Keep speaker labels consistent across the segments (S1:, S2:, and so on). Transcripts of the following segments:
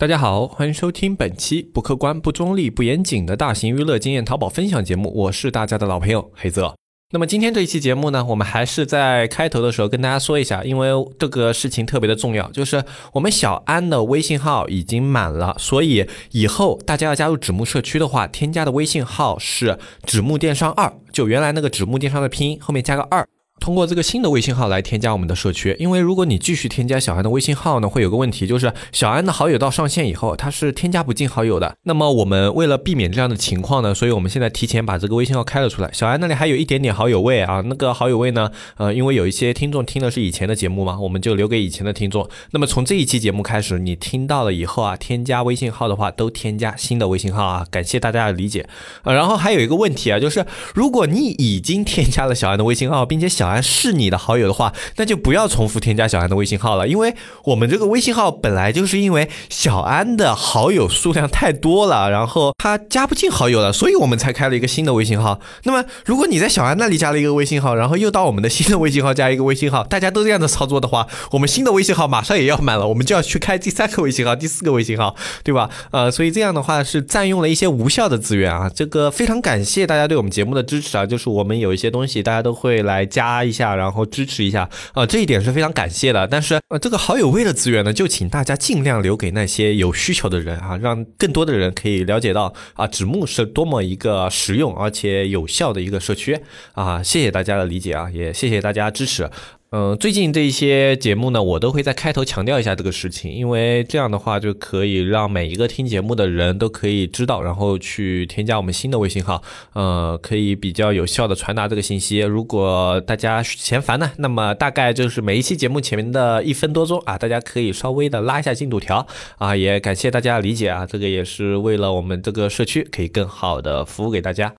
S1: 大家好，欢迎收听本期不客观、不中立、不严谨的大型娱乐经验淘宝分享节目，我是大家的老朋友黑泽。那么今天这一期节目呢，我们还是在开头的时候跟大家说一下，因为这个事情特别的重要，就是我们小安的微信号已经满了，所以以后大家要加入纸木社区的话，添加的微信号是纸木电商二，就原来那个纸木电商的拼音后面加个二。通过这个新的微信号来添加我们的社区，因为如果你继续添加小安的微信号呢，会有个问题，就是小安的好友到上线以后，他是添加不进好友的。那么我们为了避免这样的情况呢，所以我们现在提前把这个微信号开了出来。小安那里还有一点点好友位啊，那个好友位呢，呃，因为有一些听众听的是以前的节目嘛，我们就留给以前的听众。那么从这一期节目开始，你听到了以后啊，添加微信号的话，都添加新的微信号啊，感谢大家的理解。呃，然后还有一个问题啊，就是如果你已经添加了小安的微信号，并且小小安是你的。好友的话，那就不要重复添加小安的微信号了，因为我们这个微信号本来就是因为小安的好友数量太多了，然后他加不进好友了，所以我们才开了一个新的微信号。那么，如果你在小安那里加了一个微信号，然后又到我们的新的微信号加一个微信号，大家都这样的操作的话，我们新的微信号马上也要满了，我们就要去开第三个微信号、第四个微信号，对吧？呃，所以这样的话是占用了一些无效的资源啊。这个非常感谢大家对我们节目的支持啊，就是我们有一些东西大家都会来加一下，然后。支持一下啊，这一点是非常感谢的。但是呃，这个好友位的资源呢，就请大家尽量留给那些有需求的人啊，让更多的人可以了解到啊，纸木是多么一个实用而且有效的一个社区啊。谢谢大家的理解啊，也谢谢大家支持。嗯，最近这一些节目呢，我都会在开头强调一下这个事情，因为这样的话就可以让每一个听节目的人都可以知道，然后去添加我们新的微信号，呃，可以比较有效的传达这个信息。如果大家嫌烦呢，那么大概就是每一期节目前面的一分多钟啊，大家可以稍微的拉一下进度条啊，也感谢大家理解啊，这个也是为了我们这个社区可以更好的服务给大家。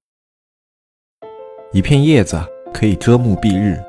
S2: 一片叶子可以遮目蔽日。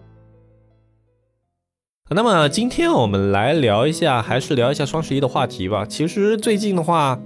S1: 那么今天我们来聊一下，还是聊一下双十一的话题吧。其实最近的话，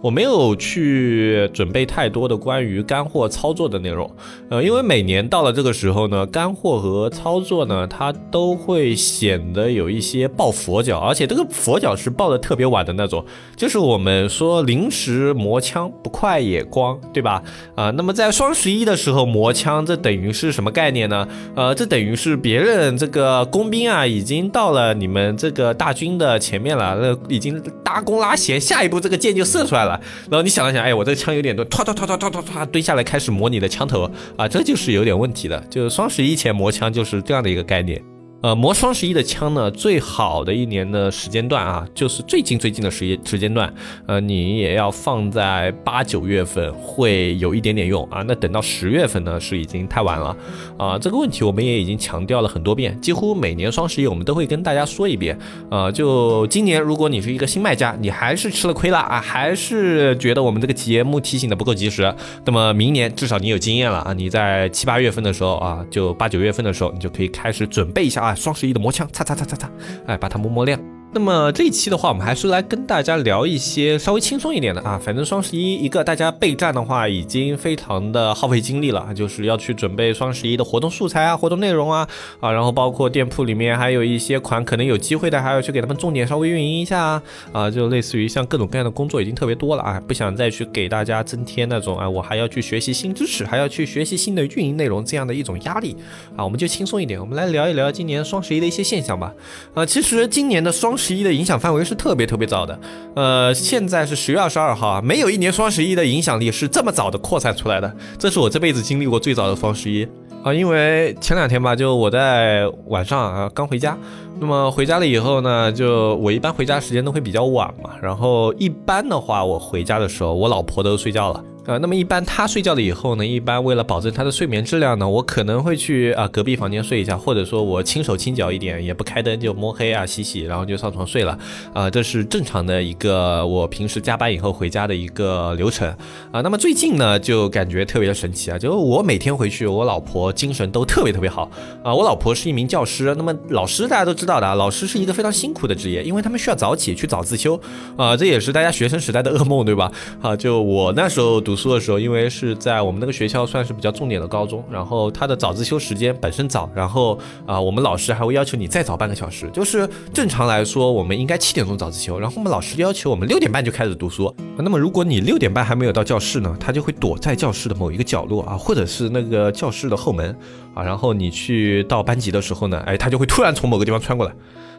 S1: 我没有去准备太多的关于干货操作的内容，呃，因为每年到了这个时候呢，干货和操作呢，它都会显得有一些抱佛脚，而且这个佛脚是抱的特别晚的那种，就是我们说临时磨枪不快也光，对吧？啊，那么在双十一的时候磨枪，这等于是什么概念呢？呃，这等于是别人这个工兵啊已。已经到了你们这个大军的前面了，那已经搭弓拉弦，下一步这个箭就射出来了。然后你想了想，哎，我这个枪有点多，突突突突突突突蹲下来开始磨你的枪头啊，这就是有点问题的。就是双十一前磨枪就是这样的一个概念。呃，磨双十一的枪呢，最好的一年的时间段啊，就是最近最近的时时间段，呃，你也要放在八九月份会有一点点用啊。那等到十月份呢，是已经太晚了啊。这个问题我们也已经强调了很多遍，几乎每年双十一我们都会跟大家说一遍啊。就今年，如果你是一个新卖家，你还是吃了亏了啊，还是觉得我们这个节目提醒的不够及时，那么明年至少你有经验了啊。你在七八月份的时候啊，就八九月份的时候，你就可以开始准备一下啊。双十一的魔枪，擦擦擦擦擦，哎，把它磨磨亮。那么这一期的话，我们还是来跟大家聊一些稍微轻松一点的啊。反正双十一一个大家备战的话，已经非常的耗费精力了，就是要去准备双十一的活动素材啊、活动内容啊啊，然后包括店铺里面还有一些款可能有机会的，还要去给他们重点稍微运营一下啊啊，就类似于像各种各样的工作已经特别多了啊，不想再去给大家增添那种啊，我还要去学习新知识，还要去学习新的运营内容这样的一种压力啊，我们就轻松一点，我们来聊一聊今年双十一的一些现象吧。啊，其实今年的双十十一的影响范围是特别特别早的，呃，现在是十月二十二号啊，没有一年双十一的影响力是这么早的扩散出来的，这是我这辈子经历过最早的双十一啊，因为前两天吧，就我在晚上啊刚回家，那么回家了以后呢，就我一般回家时间都会比较晚嘛，然后一般的话我回家的时候，我老婆都睡觉了。呃，那么一般他睡觉了以后呢，一般为了保证他的睡眠质量呢，我可能会去啊隔壁房间睡一下，或者说我轻手轻脚一点，也不开灯就摸黑啊洗洗，然后就上床睡了。啊，这是正常的一个我平时加班以后回家的一个流程啊。那么最近呢，就感觉特别的神奇啊，就我每天回去，我老婆精神都特别特别好啊。我老婆是一名教师，那么老师大家都知道的啊，老师是一个非常辛苦的职业，因为他们需要早起去早自修啊，这也是大家学生时代的噩梦，对吧？啊，就我那时候读书的时候，因为是在我们那个学校算是比较重点的高中，然后他的早自修时间本身早，然后啊，我们老师还会要求你再早半个小时。就是正常来说，我们应该七点钟早自修，然后我们老师要求我们六点半就开始读书。那么如果你六点半还没有到教室呢，他就会躲在教室的某一个角落啊，或者是那个教室的后门啊，然后你去到班级的时候呢，哎，他就会突然从某个地方穿过来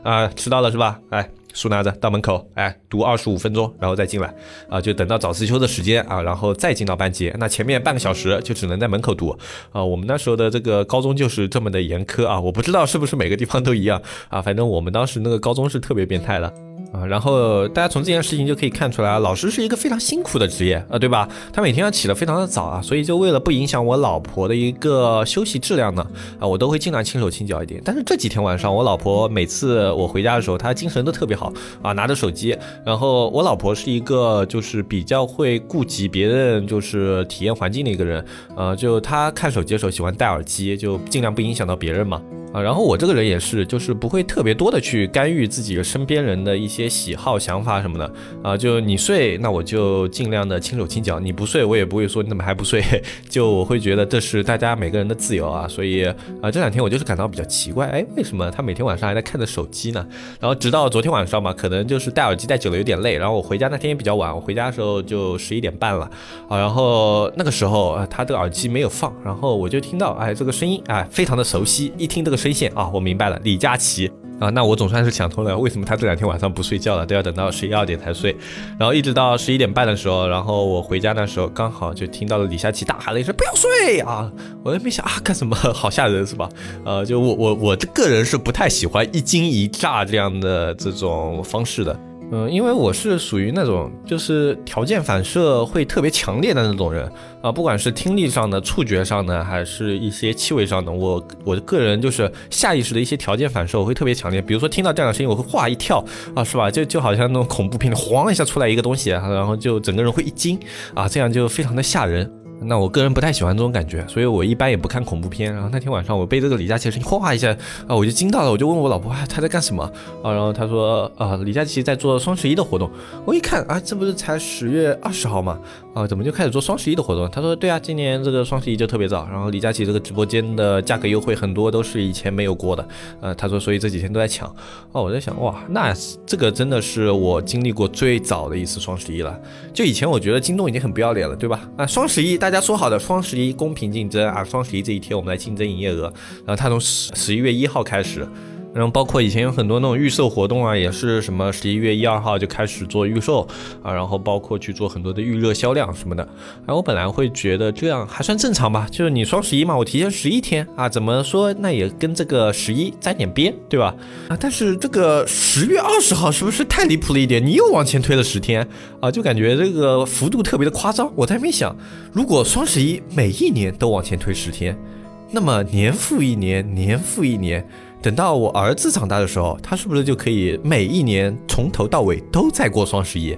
S1: 啊，迟到了是吧？哎。书拿着到门口，哎，读二十五分钟，然后再进来，啊，就等到早自修的时间啊，然后再进到班级。那前面半个小时就只能在门口读，啊，我们那时候的这个高中就是这么的严苛啊，我不知道是不是每个地方都一样啊，反正我们当时那个高中是特别变态的。啊，然后大家从这件事情就可以看出来啊，老师是一个非常辛苦的职业啊，对吧？他每天要起得非常的早啊，所以就为了不影响我老婆的一个休息质量呢，啊，我都会尽量轻手轻脚一点。但是这几天晚上，我老婆每次我回家的时候，她精神都特别好啊，拿着手机。然后我老婆是一个就是比较会顾及别人就是体验环境的一个人，呃，就她看手机的时候喜欢戴耳机，就尽量不影响到别人嘛。啊，然后我这个人也是，就是不会特别多的去干预自己身边人的一些喜好、想法什么的啊。就你睡，那我就尽量的轻手轻脚；你不睡，我也不会说你怎么还不睡。就我会觉得这是大家每个人的自由啊。所以啊，这两天我就是感到比较奇怪，哎，为什么他每天晚上还在看着手机呢？然后直到昨天晚上嘛，可能就是戴耳机戴久了有点累。然后我回家那天也比较晚，我回家的时候就十一点半了啊。然后那个时候啊，他的耳机没有放，然后我就听到哎这个声音哎非常的熟悉，一听这个。声线啊，我明白了，李佳琦啊，那我总算是想通了，为什么他这两天晚上不睡觉了，都要等到十一二点才睡，然后一直到十一点半的时候，然后我回家的时候，刚好就听到了李佳琦大喊了一声“不要睡啊”，我也没想啊干什么，好吓人是吧？呃，就我我我这个人是不太喜欢一惊一乍这样的这种方式的。嗯，因为我是属于那种就是条件反射会特别强烈的那种人啊，不管是听力上的、触觉上的，还是一些气味上的，我我的个人就是下意识的一些条件反射我会特别强烈。比如说听到这样的声音，我会哗一跳啊，是吧？就就好像那种恐怖片里 晃一下出来一个东西，然后就整个人会一惊啊，这样就非常的吓人。那我个人不太喜欢这种感觉，所以我一般也不看恐怖片。然后那天晚上我被这个李佳琦声音哗一下啊，我就惊到了，我就问我老婆啊，他在干什么啊？然后她说啊，李佳琦在做双十一的活动。我一看啊，这不是才十月二十号吗？啊，怎么就开始做双十一的活动？他说对啊，今年这个双十一就特别早。然后李佳琦这个直播间的价格优惠很多都是以前没有过的。呃，他说所以这几天都在抢。哦，我在想哇，那这个真的是我经历过最早的一次双十一了。就以前我觉得京东已经很不要脸了，对吧？啊，双十一大。家说好的双十一公平竞争啊，双十一这一天我们来竞争营业额，然后他从十十一月一号开始。然后包括以前有很多那种预售活动啊，也是什么十一月一二号就开始做预售啊，然后包括去做很多的预热销量什么的。然后我本来会觉得这样还算正常吧，就是你双十一嘛，我提前十一天啊，怎么说那也跟这个十一沾点边，对吧？啊，但是这个十月二十号是不是太离谱了一点？你又往前推了十天啊，就感觉这个幅度特别的夸张。我在没想，如果双十一每一年都往前推十天，那么年复一年，年复一年。等到我儿子长大的时候，他是不是就可以每一年从头到尾都在过双十一？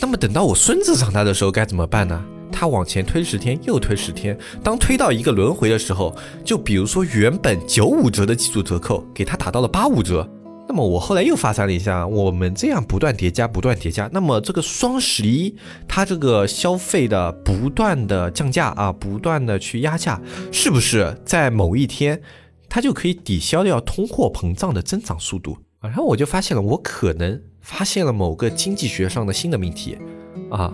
S1: 那么等到我孙子长大的时候该怎么办呢？他往前推十天，又推十天，当推到一个轮回的时候，就比如说原本九五折的基础折扣，给他打到了八五折。那么我后来又发散了一下，我们这样不断叠加，不断叠加，那么这个双十一，它这个消费的不断的降价啊，不断的去压价，是不是在某一天？它就可以抵消掉通货膨胀的增长速度，然后我就发现了，我可能发现了某个经济学上的新的命题。啊，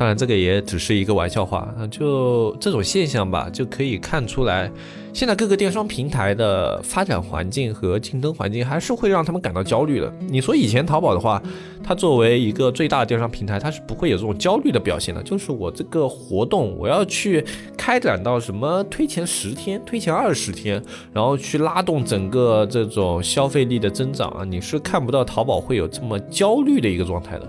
S1: 当然这个也只是一个玩笑话啊，就这种现象吧，就可以看出来。现在各个电商平台的发展环境和竞争环境还是会让他们感到焦虑的。你说以前淘宝的话，它作为一个最大的电商平台，它是不会有这种焦虑的表现的。就是我这个活动，我要去开展到什么推前十天、推前二十天，然后去拉动整个这种消费力的增长啊，你是看不到淘宝会有这么焦虑的一个状态的。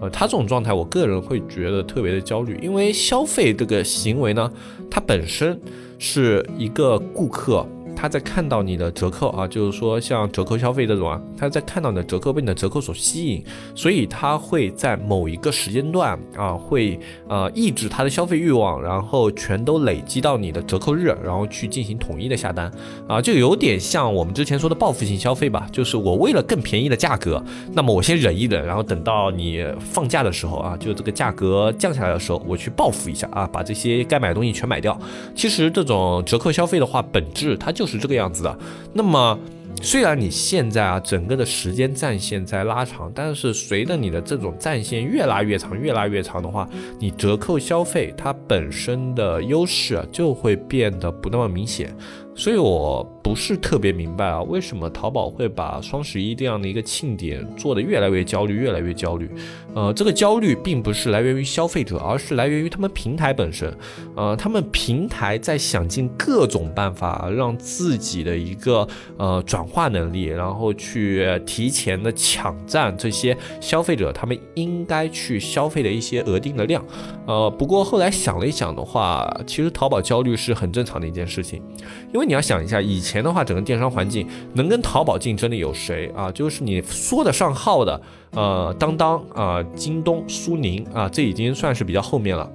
S1: 呃，他这种状态，我个人会觉得特别的焦虑，因为消费这个行为呢，它本身是一个顾客。他在看到你的折扣啊，就是说像折扣消费这种啊，他在看到你的折扣被你的折扣所吸引，所以他会在某一个时间段啊，会呃抑制他的消费欲望，然后全都累积到你的折扣日，然后去进行统一的下单啊，就有点像我们之前说的报复性消费吧，就是我为了更便宜的价格，那么我先忍一忍，然后等到你放假的时候啊，就这个价格降下来的时候，我去报复一下啊，把这些该买的东西全买掉。其实这种折扣消费的话，本质它就。是这个样子的，那么虽然你现在啊整个的时间战线在拉长，但是随着你的这种战线越拉越长，越拉越长的话，你折扣消费它本身的优势啊就会变得不那么明显。所以我不是特别明白啊，为什么淘宝会把双十一这样的一个庆典做得越来越焦虑，越来越焦虑？呃，这个焦虑并不是来源于消费者，而是来源于他们平台本身。呃，他们平台在想尽各种办法，让自己的一个呃转化能力，然后去提前的抢占这些消费者他们应该去消费的一些额定的量。呃，不过后来想了一想的话，其实淘宝焦虑是很正常的一件事情，因为。你要想一下，以前的话，整个电商环境能跟淘宝竞争的有谁啊？就是你说得上号的，呃，当当啊，京东、苏宁啊，这已经算是比较后面了。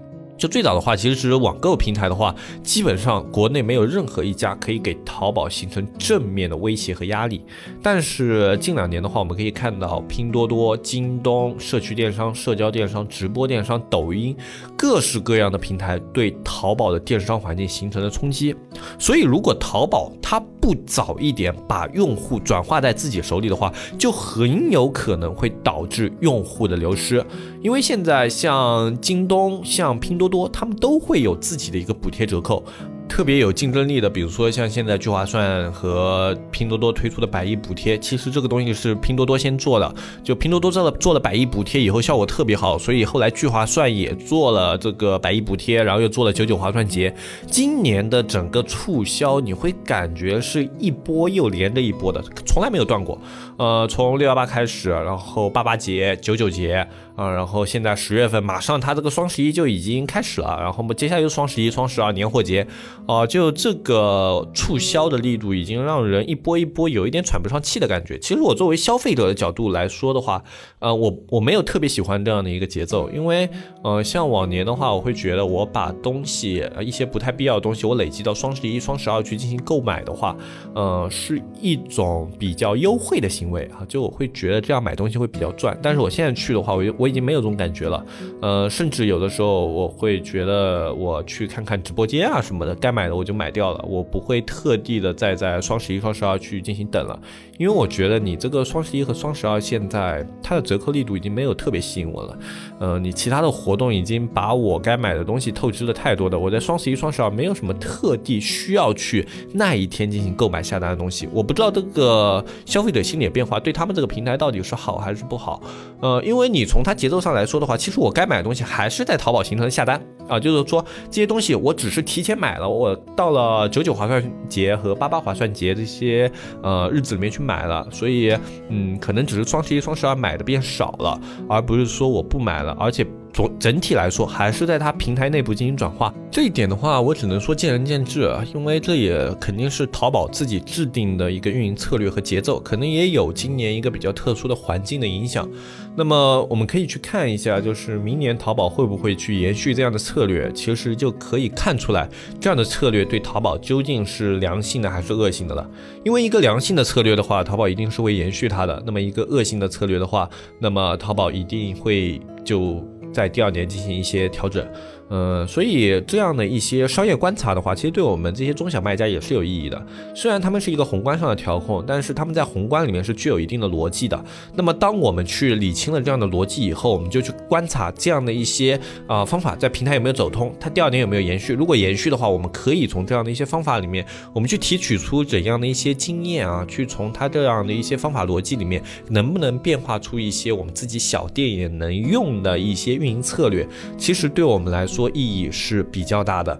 S1: 就最早的话，其实网购平台的话，基本上国内没有任何一家可以给淘宝形成正面的威胁和压力。但是近两年的话，我们可以看到拼多多、京东、社区电商、社交电商、直播电商、抖音，各式各样的平台对淘宝的电商环境形成了冲击。所以，如果淘宝它不早一点把用户转化在自己手里的话，就很有可能会导致用户的流失。因为现在像京东、像拼多多，他们都会有自己的一个补贴折扣。特别有竞争力的，比如说像现在聚划算和拼多多推出的百亿补贴，其实这个东西是拼多多先做的。就拼多多做了做了百亿补贴以后，效果特别好，所以后来聚划算也做了这个百亿补贴，然后又做了九九划算节。今年的整个促销，你会感觉是一波又连着一波的，从来没有断过。呃，从六幺八开始，然后八八节、九九节。啊，然后现在十月份马上它这个双十一就已经开始了，然后我们接下来就双十一、双十二、年货节，哦，就这个促销的力度已经让人一波一波有一点喘不上气的感觉。其实我作为消费者的角度来说的话，呃，我我没有特别喜欢这样的一个节奏，因为呃，像往年的话，我会觉得我把东西呃一些不太必要的东西，我累积到双十一、双十二去进行购买的话，呃，是一种比较优惠的形行为啊，就我会觉得这样买东西会比较赚。但是我现在去的话，我。我已经没有这种感觉了，呃，甚至有的时候我会觉得我去看看直播间啊什么的，该买的我就买掉了，我不会特地的再在双十一、双十二去进行等了，因为我觉得你这个双十一和双十二现在它的折扣力度已经没有特别吸引我了，呃，你其他的活动已经把我该买的东西透支的太多的，我在双十一、双十二没有什么特地需要去那一天进行购买下单的东西，我不知道这个消费者心理变化对他们这个平台到底是好还是不好，呃，因为你从它。节奏上来说的话，其实我该买的东西还是在淘宝形成下单啊，就是说这些东西我只是提前买了，我到了九九划算节和八八划算节这些呃日子里面去买了，所以嗯，可能只是双十一、双十二买的变少了，而不是说我不买了，而且。总整体来说，还是在它平台内部进行转化。这一点的话，我只能说见仁见智啊，因为这也肯定是淘宝自己制定的一个运营策略和节奏，可能也有今年一个比较特殊的环境的影响。那么我们可以去看一下，就是明年淘宝会不会去延续这样的策略，其实就可以看出来这样的策略对淘宝究竟是良性的还是恶性的了。因为一个良性的策略的话，淘宝一定是会延续它的；那么一个恶性的策略的话，那么淘宝一定会就。在第二年进行一些调整。呃，所以这样的一些商业观察的话，其实对我们这些中小卖家也是有意义的。虽然他们是一个宏观上的调控，但是他们在宏观里面是具有一定的逻辑的。那么，当我们去理清了这样的逻辑以后，我们就去观察这样的一些啊方法在平台有没有走通，它第二年有没有延续。如果延续的话，我们可以从这样的一些方法里面，我们去提取出怎样的一些经验啊，去从它这样的一些方法逻辑里面，能不能变化出一些我们自己小店也能用的一些运营策略。其实对我们来说。意义是比较大的。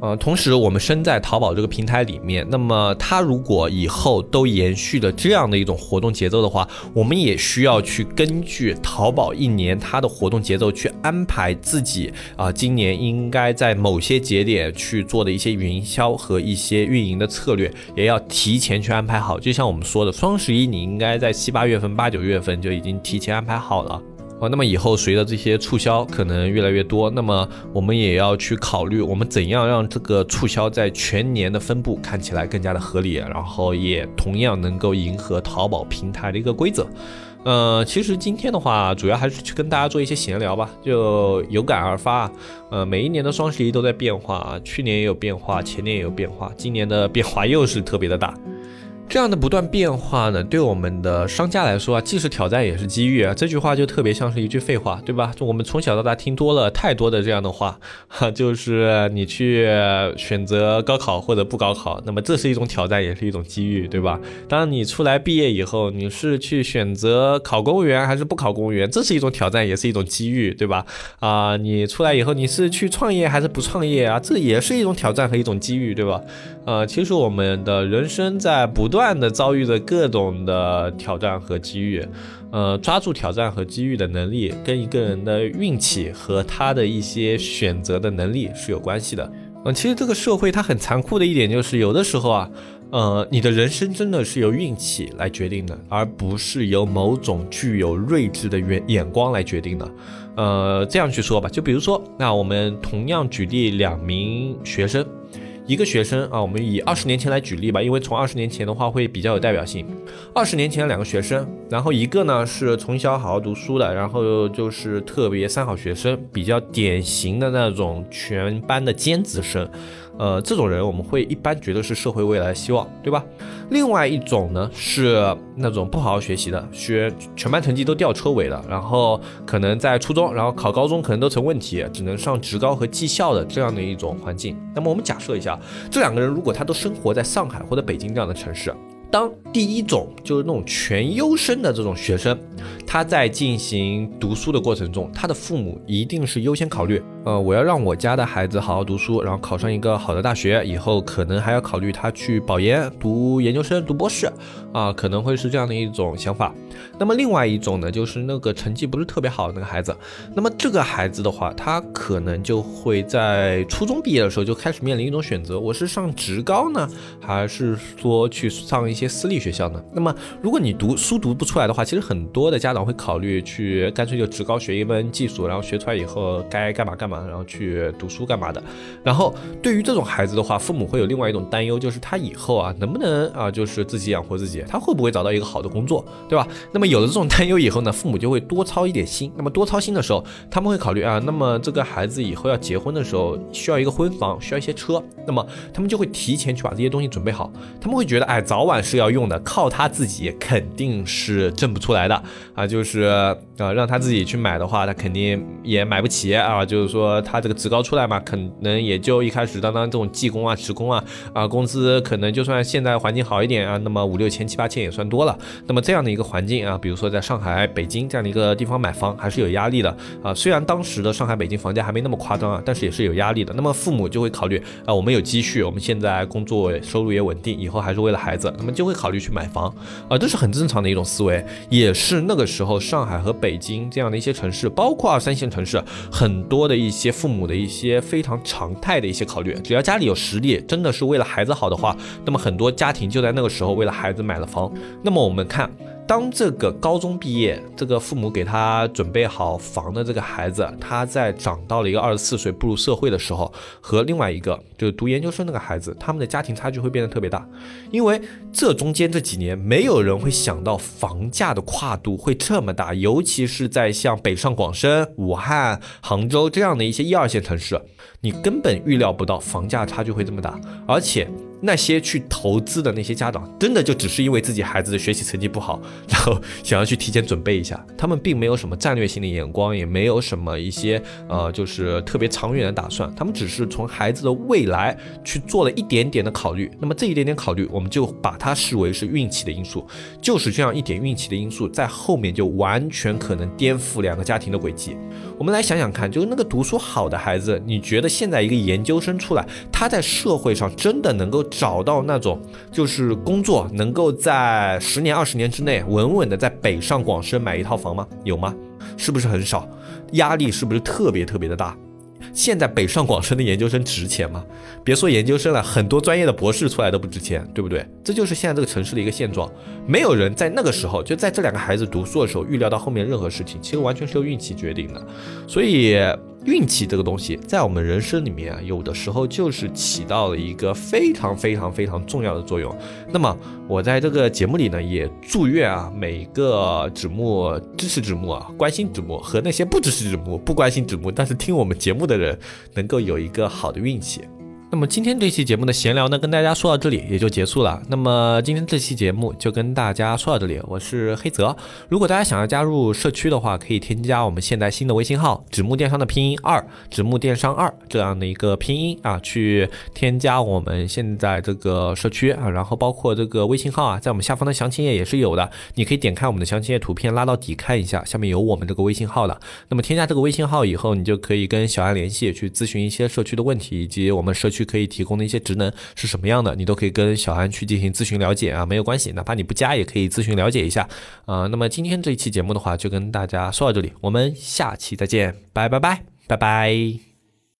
S1: 呃，同时我们身在淘宝这个平台里面，那么它如果以后都延续的这样的一种活动节奏的话，我们也需要去根据淘宝一年它的活动节奏去安排自己啊，今年应该在某些节点去做的一些营销和一些运营的策略，也要提前去安排好。就像我们说的，双十一你应该在七八月份、八九月份就已经提前安排好了。哦，那么以后随着这些促销可能越来越多，那么我们也要去考虑，我们怎样让这个促销在全年的分布看起来更加的合理，然后也同样能够迎合淘宝平台的一个规则。呃，其实今天的话，主要还是去跟大家做一些闲聊吧，就有感而发。呃，每一年的双十一都在变化啊，去年也有变化，前年也有变化，今年的变化又是特别的大。这样的不断变化呢，对我们的商家来说啊，既是挑战也是机遇啊。这句话就特别像是一句废话，对吧？就我们从小到大听多了太多的这样的话，哈，就是你去选择高考或者不高考，那么这是一种挑战，也是一种机遇，对吧？当你出来毕业以后，你是去选择考公务员还是不考公务员，这是一种挑战，也是一种机遇，对吧？啊，你出来以后你是去创业还是不创业啊？这也是一种挑战和一种机遇，对吧？呃，其实我们的人生在不断断的遭遇着各种的挑战和机遇，呃，抓住挑战和机遇的能力，跟一个人的运气和他的一些选择的能力是有关系的。嗯，其实这个社会它很残酷的一点就是，有的时候啊，呃，你的人生真的是由运气来决定的，而不是由某种具有睿智的眼眼光来决定的。呃，这样去说吧，就比如说，那我们同样举例两名学生。一个学生啊，我们以二十年前来举例吧，因为从二十年前的话会比较有代表性。二十年前两个学生，然后一个呢是从小好好读书的，然后就是特别三好学生，比较典型的那种全班的尖子生。呃，这种人我们会一般觉得是社会未来希望，对吧？另外一种呢是那种不好好学习的，学全班成绩都掉车尾的，然后可能在初中，然后考高中可能都成问题，只能上职高和技校的这样的一种环境。那么我们假设一下，这两个人如果他都生活在上海或者北京这样的城市。当第一种就是那种全优生的这种学生，他在进行读书的过程中，他的父母一定是优先考虑，呃，我要让我家的孩子好好读书，然后考上一个好的大学，以后可能还要考虑他去保研、读研究生、读博士，啊，可能会是这样的一种想法。那么另外一种呢，就是那个成绩不是特别好的那个孩子，那么这个孩子的话，他可能就会在初中毕业的时候就开始面临一种选择：我是上职高呢，还是说去上一些。私立学校呢？那么如果你读书读不出来的话，其实很多的家长会考虑去干脆就职高学一门技术，然后学出来以后该干嘛干嘛，然后去读书干嘛的。然后对于这种孩子的话，父母会有另外一种担忧，就是他以后啊能不能啊就是自己养活自己，他会不会找到一个好的工作，对吧？那么有了这种担忧以后呢，父母就会多操一点心。那么多操心的时候，他们会考虑啊，那么这个孩子以后要结婚的时候需要一个婚房，需要一些车，那么他们就会提前去把这些东西准备好。他们会觉得，哎，早晚是。要用的，靠他自己肯定是挣不出来的啊！就就是啊，让他自己去买的话，他肯定也买不起啊！就是说，他这个职高出来嘛，可能也就一开始当当这种技工啊、职工啊啊，工资可能就算现在环境好一点啊，那么五六千、七八千也算多了。那么这样的一个环境啊，比如说在上海、北京这样的一个地方买房，还是有压力的啊。虽然当时的上海、北京房价还没那么夸张啊，但是也是有压力的。那么父母就会考虑啊，我们有积蓄，我们现在工作收入也稳定，以后还是为了孩子，那么就。会考虑去买房啊，这是很正常的一种思维，也是那个时候上海和北京这样的一些城市，包括二三线城市，很多的一些父母的一些非常常态的一些考虑。只要家里有实力，真的是为了孩子好的话，那么很多家庭就在那个时候为了孩子买了房。那么我们看。当这个高中毕业，这个父母给他准备好房的这个孩子，他在长到了一个二十四岁步入社会的时候，和另外一个就是读研究生那个孩子，他们的家庭差距会变得特别大，因为这中间这几年，没有人会想到房价的跨度会这么大，尤其是在像北上广深、武汉、杭州这样的一些一二线城市，你根本预料不到房价差距会这么大，而且那些去投资的那些家长，真的就只是因为自己孩子的学习成绩不好，然后想要去提前准备一下，他们并没有什么战略性的眼光，也没有什么一些呃，就是特别长远的打算，他们只是从孩子的未来去做了一点点的考虑。那么这一点点考虑，我们就把它视为是运气的因素，就是这样一点运气的因素，在后面就完全可能颠覆两个家庭的轨迹。我们来想想看，就是那个读书好的孩子，你觉得现在一个研究生出来，他在社会上真的能够找到那种就是工作，能够在十年、二十年之内稳稳的在北上广深买一套房吗？有吗？是不是很少？压力是不是特别特别的大？现在北上广深的研究生值钱吗？别说研究生了，很多专业的博士出来都不值钱，对不对？这就是现在这个城市的一个现状。没有人在那个时候，就在这两个孩子读书的时候预料到后面任何事情，其实完全是由运气决定的。所以。运气这个东西，在我们人生里面啊，有的时候就是起到了一个非常非常非常重要的作用。那么，我在这个节目里呢，也祝愿啊，每个子木支持子木啊，关心子木和那些不支持子木、不关心子木，但是听我们节目的人，能够有一个好的运气。那么今天这期节目的闲聊呢，跟大家说到这里也就结束了。那么今天这期节目就跟大家说到这里，我是黑泽。如果大家想要加入社区的话，可以添加我们现在新的微信号“纸木电商”的拼音二“纸木电商二”这样的一个拼音啊，去添加我们现在这个社区啊。然后包括这个微信号啊，在我们下方的详情页也是有的，你可以点开我们的详情页图片，拉到底看一下，下面有我们这个微信号的。那么添加这个微信号以后，你就可以跟小安联系，去咨询一些社区的问题，以及我们社区。可以提供的一些职能是什么样的，你都可以跟小安去进行咨询了解啊，没有关系，哪怕你不加也可以咨询了解一下啊。那么今天这一期节目的话，就跟大家说到这里，我们下期再见，拜拜拜拜拜。